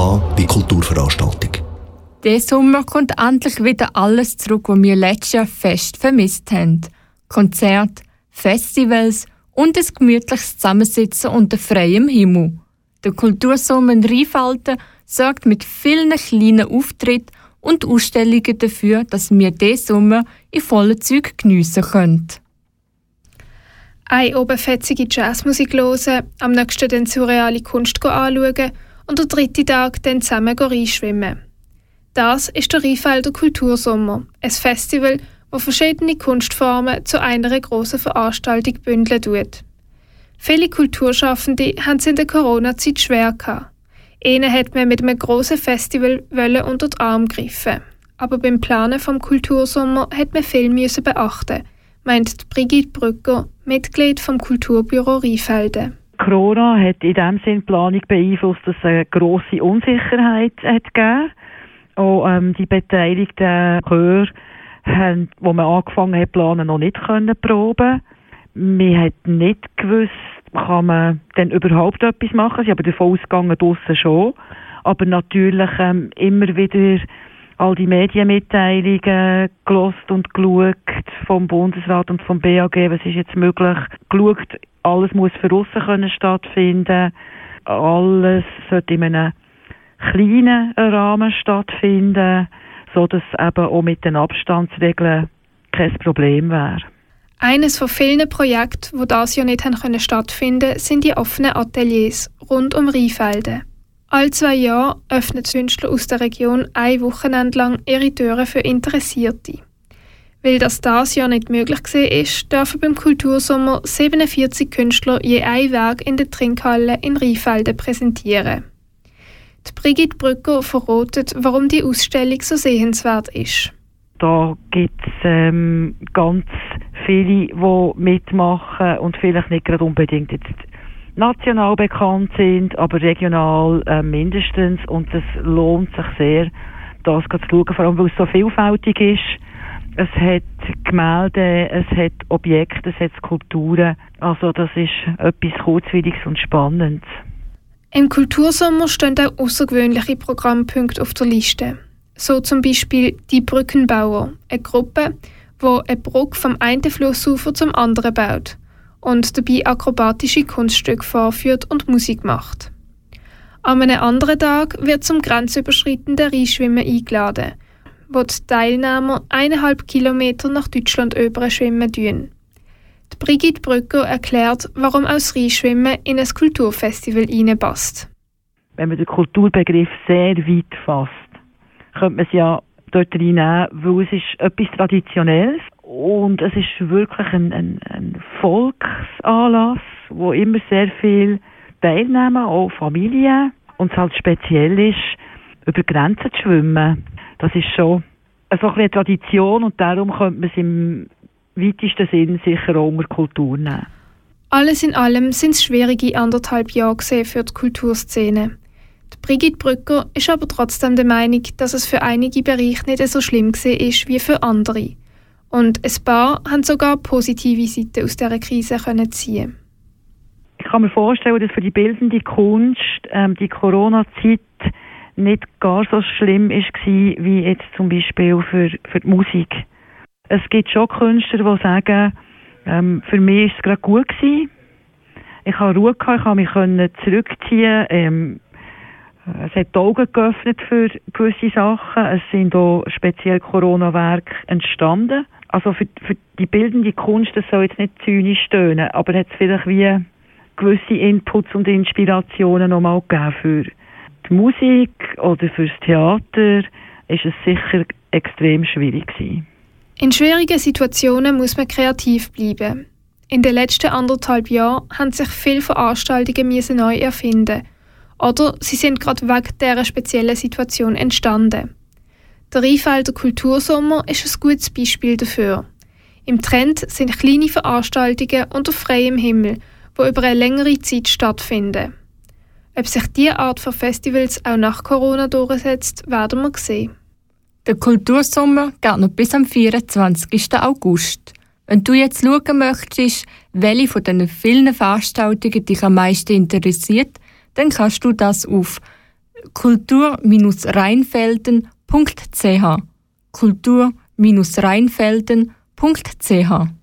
Wie Kulturveranstaltung. Diesen Sommer kommt endlich wieder alles zurück, was wir letztes Jahr fest vermisst haben. Konzerte, Festivals und ein gemütliches Zusammensitzen unter freiem Himmel. Der Kultursommer in Rheinfelden sorgt mit vielen kleinen Auftritten und Ausstellungen dafür, dass wir diesen Sommer in vollen Zügen geniessen können. Eine oberfetzige Jazzmusik hören, am nächsten dann surreale Kunst anschauen und der dritte Tag dann zusammen reinschwimmen. Das ist der Rheinfelder Kultursommer, ein Festival, das verschiedene Kunstformen zu einer grossen Veranstaltung bündeln tut. Viele Kulturschaffende haben es in der Corona-Zeit schwer gehabt. Ihnen hat man mit einem grossen Festival unter den Arm greifen. Aber beim Planen vom Kultursommer hat man viel müssen beachten, meint Brigitte Brücker, Mitglied vom Kulturbüro Rheinfelden. Corona hat in dem Sinn die Planung beeinflusst, dass es eine grosse Unsicherheit hat gegeben auch ähm, die beteiligten Chöre haben, wo man angefangen hat planen, noch nicht können proben. Wir hat nicht gewusst, kann man denn überhaupt etwas machen. Sie haben davon ausgegangen, draussen schon. Aber natürlich ähm, immer wieder all die Medienmitteilungen gelost und geschaut vom Bundesrat und vom BAG, was ist jetzt möglich, geschaut, alles muss für aussen können stattfinden, alles sollte in einem kleinen Rahmen stattfinden, so dass eben auch mit den Abstandsregeln kein Problem wäre. Eines von vielen Projekten, die das Jahr nicht stattfinden sind die offenen Ateliers rund um Rheinfelden. All zwei Jahre öffnen Künstler aus der Region ein Wochenende lang ihre Türen für Interessierte. Weil das das Jahr nicht möglich war, dürfen beim Kultursommer 47 Künstler je ein Werk in der Trinkhalle in Rheinfelden präsentieren. Die Brigitte Brücker verrotet, warum die Ausstellung so sehenswert ist. Da gibt es ähm, ganz viele, die mitmachen und vielleicht nicht gerade unbedingt jetzt national bekannt sind, aber regional äh, mindestens. Und es lohnt sich sehr, das zu schauen, vor allem weil es so vielfältig ist. Es hat Gemälde, es hat Objekte, es hat Skulpturen. Also das ist etwas Kurzwilliges und Spannendes. Im Kultursommer stehen auch außergewöhnliche Programmpunkte auf der Liste. So zum Beispiel die Brückenbauer, eine Gruppe, die eine Brücke vom einen Flussufer zum anderen baut und dabei akrobatische Kunststücke vorführt und Musik macht. An einem anderen Tag wird zum grenzüberschreitenden Rheinschwimmen eingeladen, wo die Teilnehmer eineinhalb Kilometer nach Deutschland schwimmen. Die Brigitte Brücker erklärt, warum aus Rheinschwimmen in ein Kulturfestival hineinpasst. Wenn man den Kulturbegriff sehr weit fasst, könnte man es ja dort reinnehmen, weil es ist etwas Traditionelles und es ist wirklich ein, ein, ein Volksanlass, wo immer sehr viel teilnehmen, auch Familien. Und es halt speziell ist, über Grenzen zu schwimmen. Das ist schon so eine Tradition und darum könnte man es im weitesten Sinn sicher auch unter Kultur nehmen. Alles in allem sind es schwierige anderthalb Jahre für die Kulturszene. Die Brigitte Brücker ist aber trotzdem der Meinung, dass es für einige Bereiche nicht so schlimm ist wie für andere. Und ein paar haben sogar positive Seiten aus dieser Krise können ziehen. Ich kann mir vorstellen, dass für die bildende Kunst ähm, die Corona-Zeit nicht gar so schlimm ist wie jetzt zum Beispiel für, für die Musik. Es gibt schon Künstler, die sagen, ähm, für mich ist es gerade gut gewesen. Ich habe Ruhe gehabt, ich habe mich zurückziehen. Ähm, es hat die Augen geöffnet für gewisse Sachen. Es sind auch speziell Corona-Werke entstanden. Also für, für, die bildende Kunst, das soll jetzt nicht zynisch stöhnen, aber hat es vielleicht wie gewisse Inputs und Inspirationen nochmal gegeben für die Musik oder fürs Theater, ist es sicher extrem schwierig gewesen. In schwierigen Situationen muss man kreativ bleiben. In den letzten anderthalb Jahren haben sich viele Veranstaltungen müssen neu erfinden oder sie sind gerade wegen dieser speziellen Situation entstanden. Der Rheinfelder Kultursommer ist ein gutes Beispiel dafür. Im Trend sind kleine Veranstaltungen unter freiem Himmel, die über eine längere Zeit stattfinden. Ob sich diese Art von Festivals auch nach Corona durchsetzt, werden wir sehen. Der Kultursommer geht noch bis am 24. August. Wenn du jetzt schauen möchtest, welche von diesen vielen Veranstaltungen dich am meisten interessiert, dann kannst du das auf kultur-rheinfelden.ch kultur-rheinfelden.ch